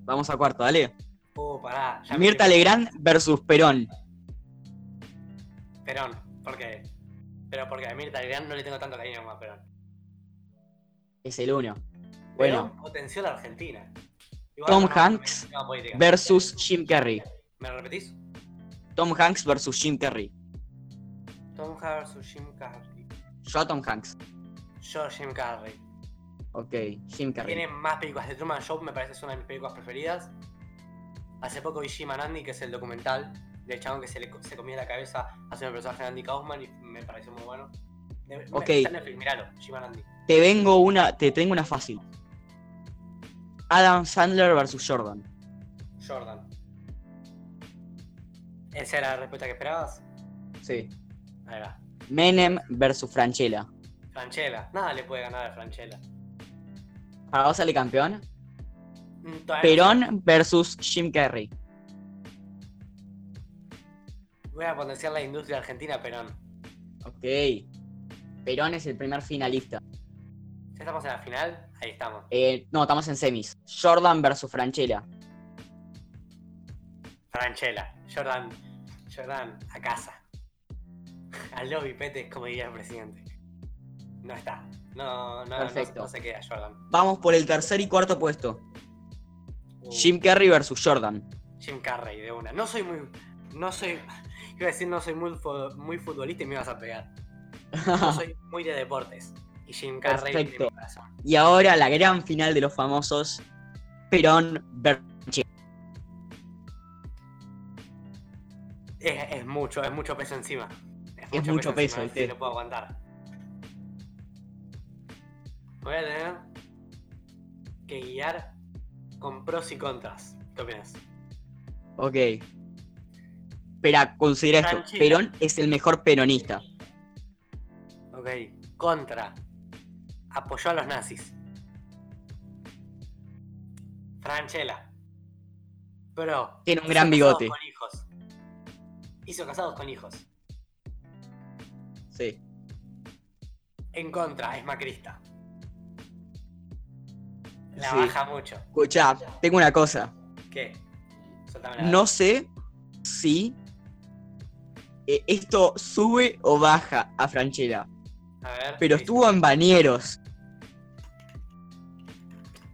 Vamos a cuartos, dale.
Uh, pará. ya
Mirta Legrand versus Perón.
Perón. ¿Por qué? Pero porque a Mirta Legrand no le tengo tanto cariño como a Perón.
Es el uno.
Perón
Bueno,
potenció la Argentina. Igual
Tom Hanks versus Jim Carrey.
¿Me lo repetís?
Tom Hanks versus Jim Carrey.
Tom Hanks versus Jim Carrey.
Yo Tom Hanks.
Yo, Jim Carrey.
Ok, Jim Carrey.
Tiene más películas de Truman Show, me parece es una de mis películas preferidas. Hace poco vi Jim and Andy, que es el documental del chabón que se le se comía la cabeza haciendo el personaje de Andy Kaufman y me pareció muy bueno. De-
Ok.
Netflix, miralo, Jim and Andy.
Te vengo una, te tengo una fácil. Adam Sandler versus Jordan.
Jordan. ¿Esa era la respuesta que esperabas?
Sí.
Ahí va.
Menem versus Franchella.
Franchella. Nada le puede ganar a Franchella.
¿Para vos sale campeón?
Mm, todavía no.
Perón versus Jim Carrey.
Voy a potenciar la industria argentina, Perón.
Ok. Perón es el primer finalista.
Ya estamos en la final, ahí estamos.
Eh, no, estamos en semis. Jordan versus Franchella.
Franchella. Jordan. Jordan, a casa. Al lobby, pete, como diría el presidente. No está. No, no, no,
Perfecto.
no se queda Jordan.
Vamos por el tercer y cuarto puesto.
Uh,
Jim Carrey versus Jordan.
Jim Carrey, de una. No soy muy. No soy. Iba a decir, no soy muy, muy futbolista y me ibas a pegar. No soy muy de deportes. Y Jim Carrey
Perfecto.
mi corazón.
y ahora la gran final de los famosos. Perón versus
Es, es mucho, es mucho peso encima.
Es mucho peso,
encima,
¿viste?
sí, lo puedo aguantar. Voy a tener que guiar con pros y contras. ¿Qué opinas?
Ok. Espera, considera esto. Perón es el mejor peronista.
Ok. Contra. Apoyó a los nazis. Franchella. Pro.
Tiene un gran bigote.
Con hijos. Hizo casados con hijos.
Sí.
En contra, es macrista. La
Sí.
baja mucho.
Escucha, tengo una cosa.
¿Qué?
No sé si eh, esto sube o baja a Franchella.
A ver.
Pero
¿qué
estuvo en Bañeros.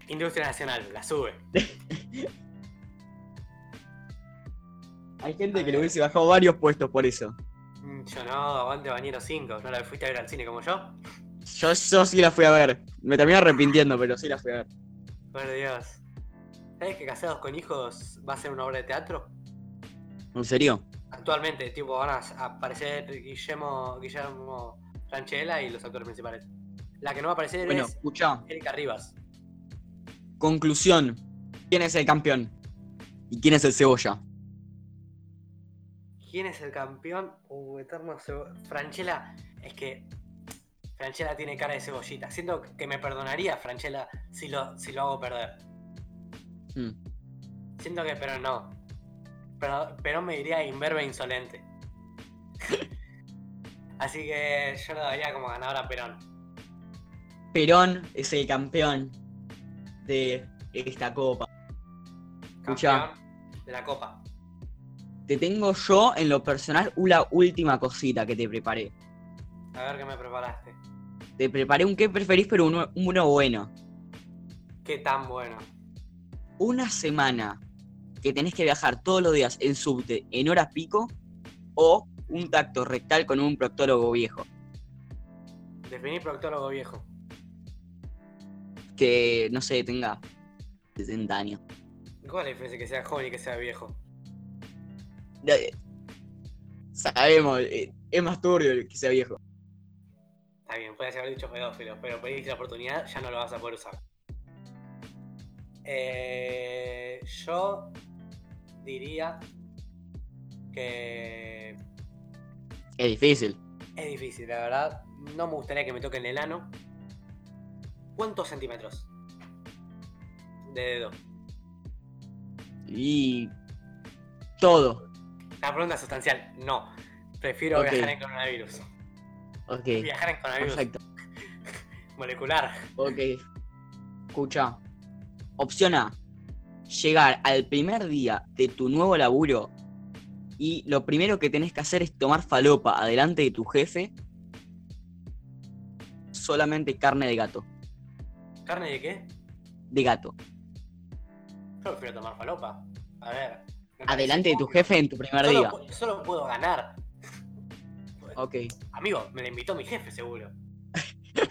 Industria Nacional, la sube.
Hay gente que le hubiese bajado varios puestos por eso.
Mm, Yo no, aguante Bañero 5. ¿No la fuiste a ver al cine como yo?
Yo, yo sí la fui a ver. Me terminé arrepintiendo, pero sí la fui a ver.
Por Dios. ¿Sabes que Casados con Hijos va a ser una obra de teatro?
¿En serio?
Actualmente, tipo, van a aparecer Guillermo, Guillermo Franchella y los actores principales. La que no va a aparecer
Bueno,
es
escucha.
Erika Rivas.
Conclusión. ¿Quién es el campeón? ¿Y quién es el cebolla?
¿Quién es el campeón? Uh, Eterno Franchella, es que Franchella tiene cara de cebollita. Siento que me perdonaría Franchella si lo, si lo hago perder.
Hmm.
Siento que, pero no. Pero, pero me diría imberbe insolente. Así que yo lo daría como ganador a Perón.
Perón es el campeón de esta copa. Escuchá.
Campeón de la Copa.
Te tengo yo en lo personal una última cosita que te preparé.
A ver qué me preparaste.
Te preparé un qué preferís, pero uno, uno bueno.
Qué tan bueno.
Una semana que tenés que viajar todos los días en subte en horas pico o un tacto rectal con un proctólogo viejo.
Definí proctólogo viejo.
Que, no sé, tenga 60 años.
¿Cuál es la diferencia que sea joven y que sea viejo?
Eh, Sabemos, eh, es más turbio el que sea viejo.
Está bien, puedes haber dicho pedófilo, pero pediste la oportunidad, ya no lo vas a poder usar. Eh, yo diría que
Es difícil.
es difícil, la verdad. No me gustaría que me toquen el ano. ¿Cuántos centímetros? De dedo.
Y. Todo.
La pregunta sustancial. No. Prefiero viajar en coronavirus.
Ok.
Viajar en coronavirus
Perfecto.
molecular.
Ok. Escucha. Opción A. Llegar al primer día de tu nuevo laburo y lo primero que tenés que hacer es tomar falopa adelante de tu jefe. Solamente carne de gato.
¿Carne de qué?
De gato.
Yo prefiero tomar falopa. A ver.
Adelante de tu jefe en tu primer
Solo,
día.
solo puedo ganar.
Ok.
Amigo, me la invitó mi jefe, seguro. es,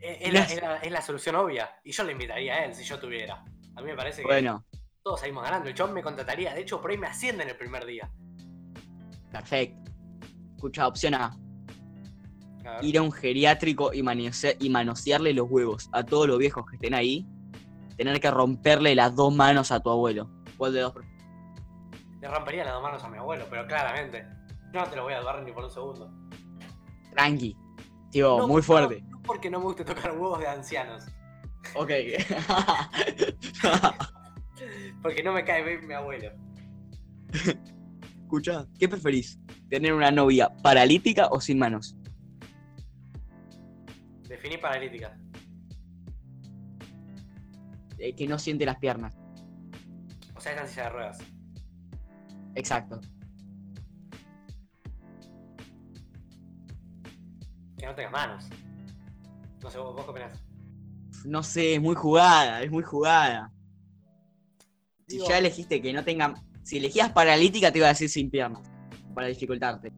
es la, es la- es la solución obvia. Y yo le invitaría a él si yo tuviera. A mí me parece que
Bueno,
todos salimos ganando. El chabón me contrataría. De hecho, por ahí me ascienden el primer día.
perfecto. Escucha, opción A. Ir a un geriátrico y, y manosearle los huevos a todos los viejos que estén ahí, tener que romperle las dos manos a tu abuelo. ¿Cuál de los?
Le rompería las dos manos a mi abuelo, pero claramente. Yo no te lo voy a dudar ni por un segundo.
Tranqui. Tío,
No,
muy fuerte.
No, porque no me guste tocar huevos de ancianos.
Ok.
Porque no me cae bien mi abuelo.
Escucha, ¿qué preferís? ¿Tener una novia paralítica o sin manos?
Definí paralítica.
Eh, que no siente las piernas.
O sea, está en silla de ruedas.
Exacto.
Que no tenga manos. No sé, vos, vos qué opinás.
No sé, es muy jugada, es muy jugada. Si
Digo,
ya elegiste que no tenga. Si elegías paralítica, te iba a decir sin piernas. Para dificultarte.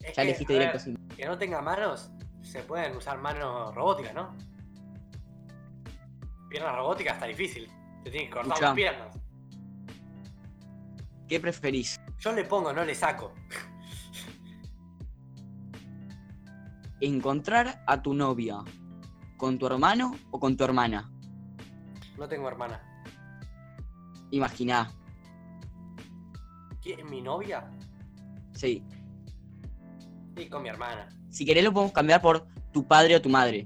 es
Ya
que,
elegiste directo
ver,
sin.
Que no tenga manos, se pueden usar manos robóticas, ¿no? Piernas robóticas está difícil. Te tienes que cortar
Escuchá.
las piernas.
¿Qué preferís?
Yo le pongo, no le saco.
¿Encontrar a tu novia con tu hermano o con tu hermana?
No tengo hermana.
Imaginá.
¿Quién? ¿Mi novia?
Sí.
Sí, con mi hermana.
Si querés lo podemos cambiar por tu padre o tu madre.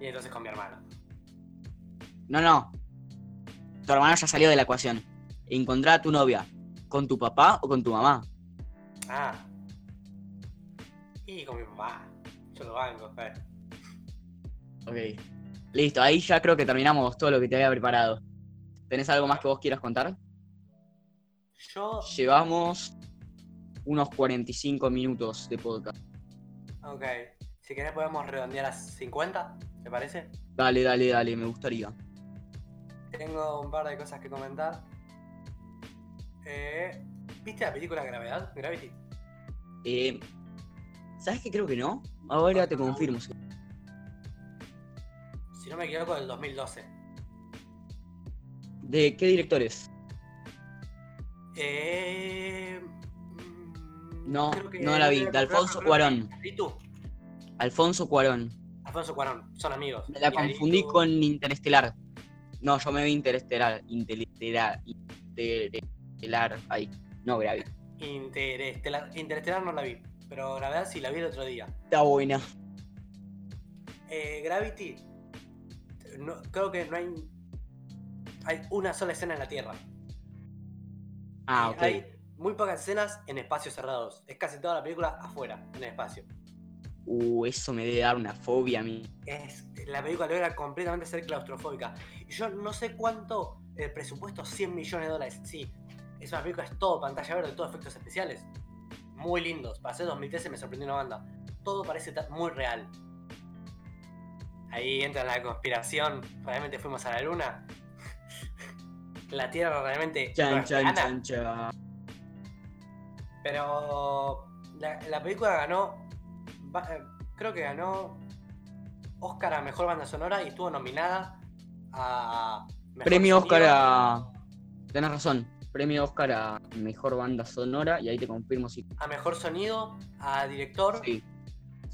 Y entonces con mi hermana.
No, no. Tu hermano ya salió de la ecuación. Encontrar a tu novia con tu papá o con tu mamá.
Ah. Y con mi papá. Yo lo banco. eh.
Ok. Listo, ahí ya creo que terminamos todo lo que te había preparado. ¿Tenés algo más que vos quieras contar?
Yo.
Llevamos unos 45 minutos de podcast.
Ok. Si querés podemos redondear a 50, ¿te parece?
Dale, dale, dale, me gustaría.
Tengo un par de cosas que comentar. Eh, ¿Viste la película Gravedad? Gravity.
Eh, ¿Sabes qué? Creo que no. Ahora te confirmo.
Si no me equivoco, del 2012.
¿De qué directores?
Eh, mm,
No, no la vi. De Alfonso Cuarón.
¿Y tú?
Alfonso Cuarón.
Alfonso Cuarón, son amigos.
Me la
Y
confundí con Interestelar. No, yo me vi Interestelar. Interestelar. Interestelar. Ahí. No, Gravity.
Interestelar. Interestelar no la vi, pero Gravedad sí la vi el otro día.
Está buena.
Eh, Gravity, no- creo que no hay. Hay una sola escena en la Tierra.
Ah,
Y
ok.
Hay muy pocas escenas en espacios cerrados. Es casi toda la película afuera, en el espacio.
Uh, eso me debe dar una fobia a mí.
Es, la película logra completamente ser claustrofóbica. Y yo no sé cuánto el presupuesto, 100 millones de dólares. Sí, es una película, es todo pantalla verde, todo efectos especiales. Muy lindos. Para ser 2013 me sorprendió una banda. Todo parece muy real. Ahí entra la conspiración. Realmente fuimos a la luna. La Tierra realmente
Chan, chan, chan, chan.
Pero la, la película ganó, eh, creo que ganó Oscar a Mejor Banda Sonora y estuvo nominada a Mejor
Premio
Sonido.
Oscar a. Tenés razón. Premio Oscar a mejor banda sonora. Y ahí te confirmo si.
a Mejor Sonido, a Director
Sí.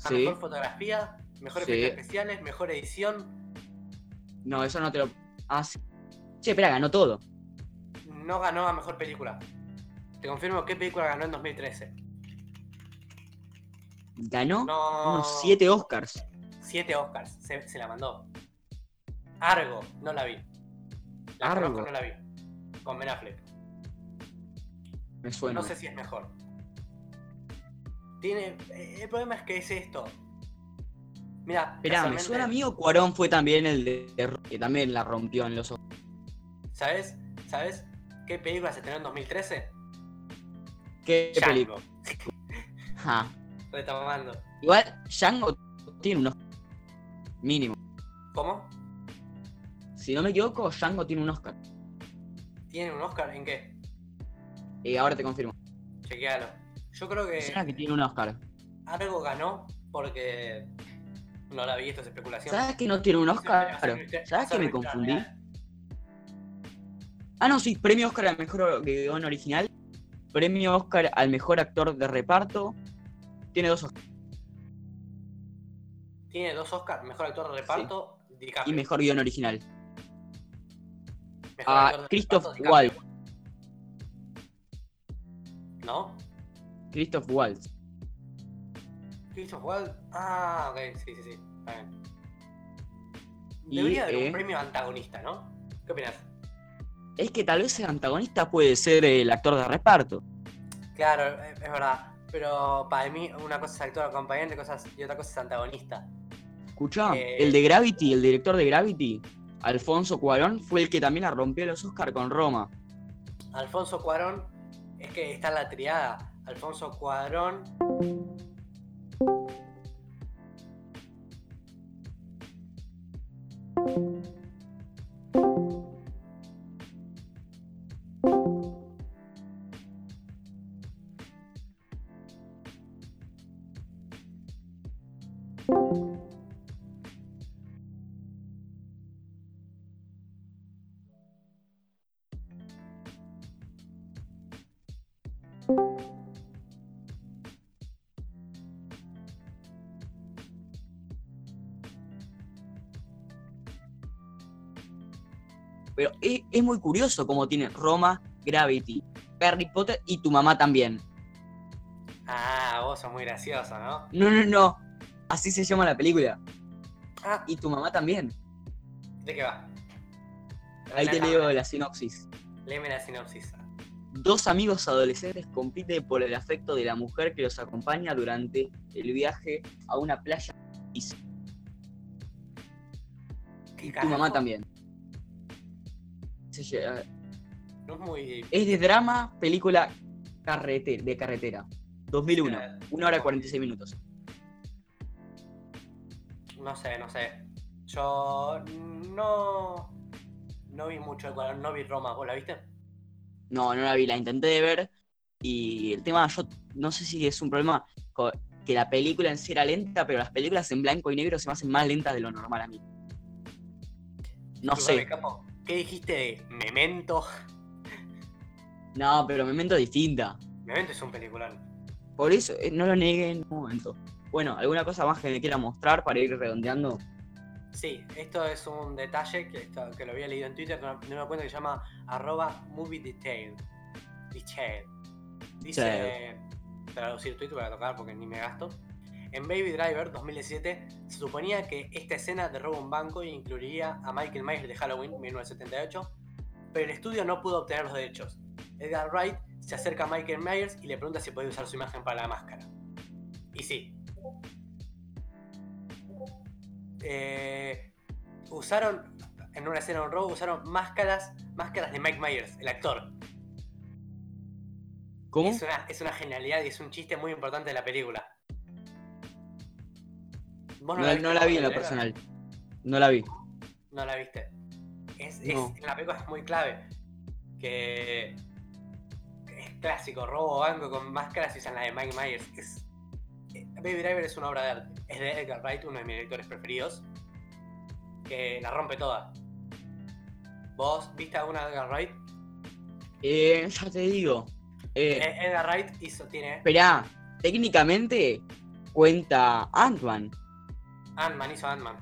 A
Sí.
mejor fotografía, mejor
Sí.
efectos especiales, mejor edición.
No, eso no te lo. Ah, sí. Che, espera, ganó todo.
No ganó a mejor película. Te confirmo qué película ganó en 2013.
Ganó
No.
unos 7 Oscars.
Siete Oscars. Se, se la mandó. Argo, no la vi. La
Argo.
conozco, no la vi. Con Ben Affleck.
Me suena.
No sé si es mejor. Tiene. eh, El problema es que es esto. Mira,
Esperá, me suena a mí o Cuarón fue también el de. que también la rompió en los Oscars.
¿Sabes? ¿Sabes qué película se estrenó en 2013?
¿Qué
Django.
película? Ja.
Retomando.
Igual, Django tiene unos. Mínimo.
¿Cómo?
Si no me equivoco, Django tiene un Oscar.
¿Tiene un Oscar en qué?
Eh, ahora te confirmo.
Chequealo. Yo creo
Me suena que
que
tiene un Oscar.
algo ganó porque. No la vi, esto es especulación.
¿Sabes que no tiene un Oscar? ¿Sabes que me confundí? Ah, no, sí, premio Oscar al mejor guion original. Premio Oscar al mejor actor de reparto. Tiene dos Oscars.
Tiene dos Oscars, mejor actor de reparto,
Y
DiCaprio.
mejor guion original.
Mejor
A
de
Christoph. Waltz.
¿No?
Christoph Waltz.
Christoph Waltz. Ah, ok, sí, sí, sí. Está bien.
Y,
Debería haber
eh,
un premio antagonista, ¿no? ¿Qué opinas?
Es que tal vez el antagonista puede ser el actor de reparto.
Claro, es, es verdad. Pero para mí, una cosa es actor acompañante cosas, y otra cosa es antagonista.
Escuchá,
Eh,
el de Gravity, el director de Gravity, Alfonso Cuarón, fue el que también la rompió los Oscar con Roma.
Alfonso Cuarón, es que está la triada. Alfonso Cuarón.
Es, muy curioso cómo tiene Roma, Gravity, Harry Potter y tu mamá también.
Ah, vos sos muy gracioso, ¿no?
No, no, no. Así se llama la película.
Ah,
Y tu mamá también.
¿de qué va?
Ahí te leo la sinopsis.
Léeme la sinopsis.
Dos amigos adolescentes compiten por el afecto de la mujer que los acompaña durante el viaje a una playa y
¿Qué
tu mamá también. Se
No es muy.
Es de drama, película carrete- de carretera. 2001,
Claro.
1 hora 46 minutos.
No sé, no sé. Yo no. No vi mucho no vi Roma, ¿vos la viste?
No, no la vi, la intenté de ver. Y el tema, yo no sé si es un problema que la película en sí era lenta, pero las películas en blanco y negro se me hacen más lentas de lo normal a mí. No sé.
capo, ¿Qué dijiste de Memento?
No, pero me mento distinta.
Memento es un peliculón.
Por eso, eh, no lo negué en un momento. Bueno, ¿alguna cosa más que me quiera mostrar para ir redondeando?
Sí, esto es un detalle que, esto- que lo había leído en Twitter, no, no me cuenta que se llama arroba movie detail. Detail. Dice, traducir Twitter para tocar porque ni me gasto. En Baby Driver 2017 se suponía que esta escena de robo un banco incluiría a Michael Myers de Halloween 1978, pero el estudio no pudo obtener los derechos. Edgar Wright se acerca a Michael Myers y le pregunta si puede usar su imagen para la máscara. Y sí. Eh, usaron, en una escena de un robo, usaron máscaras, máscaras de Mike Myers, el actor.
¿Cómo?
Es una, es una genialidad y es un chiste muy importante de la película. ¿Vos
No, la vi en lo personal. No la vi.
No la viste. Es,
No.
la película es muy clave. Que, que es clásico, robo banco con máscaras y usan la de Mike Myers. Es, eh, Baby Driver es una obra de arte. Es de Edgar Wright, uno de mis directores preferidos. Que la rompe toda. ¿Vos viste alguna de Edgar Wright?
Eh, ya te digo. Eh,
Eh, Edgar Wright hizo, tiene.
esperá, técnicamente cuenta Ant-Man.
Ant-Man hizo Ant-Man.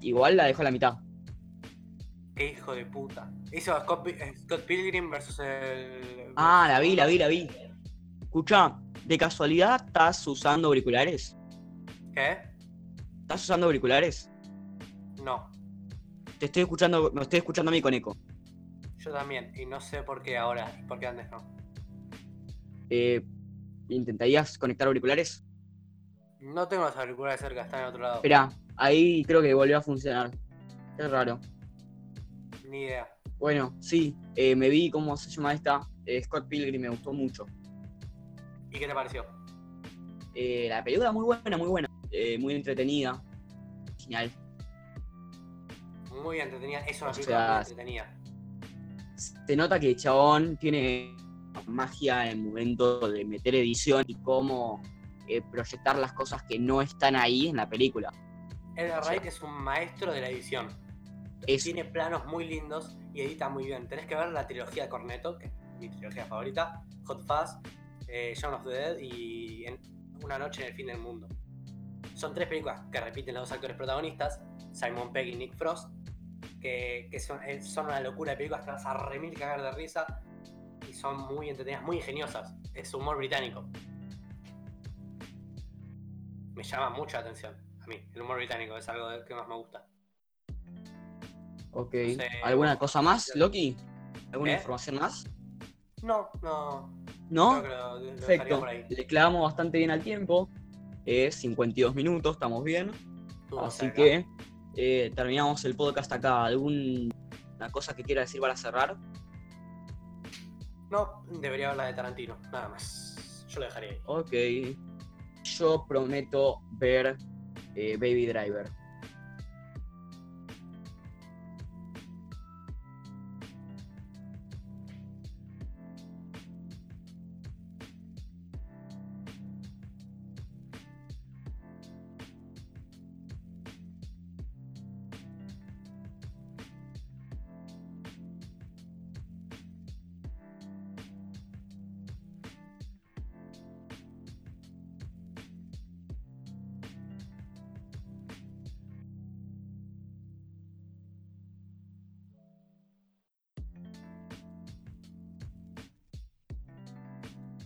Igual la dejó a la mitad.
Qué hijo de puta. Hizo Scott, eh, Scott Pilgrim versus el.
Ah, la vi, la vi, la vi. Escucha, ¿de casualidad estás usando auriculares?
¿Qué?
¿Estás usando auriculares?
No.
Te estoy escuchando, me estoy escuchando a mí con eco.
Yo también. Y no sé por qué ahora y por qué antes no.
Eh, ¿Intentarías conectar auriculares?
No tengo los auriculares cerca, están en otro lado.
Espera, ahí creo que volvió a funcionar. Qué raro.
Ni idea.
Bueno, sí, eh, me vi cómo se llama esta. eh, Scott Pilgrim me gustó mucho.
¿Y qué te pareció?
Eh, la película muy buena, muy buena. muy entretenida. Genial.
Muy entretenida. Es una película muy entretenida.
Se nota que chabón tiene magia en el momento de meter edición y cómo eh, proyectar las cosas que no están ahí en la película.
Edgar Wright es un maestro de la edición.
Es,
Tiene planos muy lindos y edita muy bien. Tenés que ver la trilogía de Cornetto, que es mi trilogía favorita, Hot Fuzz, eh, Shaun of the Dead y En- Una noche en el fin del mundo. Son tres películas que repiten los dos actores protagonistas, Simon Pegg y Nick Frost, que, que son, eh, son una locura de películas, te vas a remil cagar de risa y son muy entretenidas, muy ingeniosas. Es humor británico. Me llama mucho la atención a mí. El humor británico es algo que más me gusta.
ok.
no sé.
¿Alguna cosa más, Loki? ¿Alguna
¿Eh?
información más?
No, no.
¿No?
Creo que lo, lo dejaría
Perfecto.
por ahí.
Le clavamos bastante bien al tiempo. Es 52 minutos, estamos bien. Así
cerca.
que eh, terminamos el podcast acá. ¿Alguna cosa que quiera decir para cerrar?
No, debería hablar de Tarantino, nada más. Yo lo dejaría ahí.
Ok. Yo prometo ver eh, Baby Driver.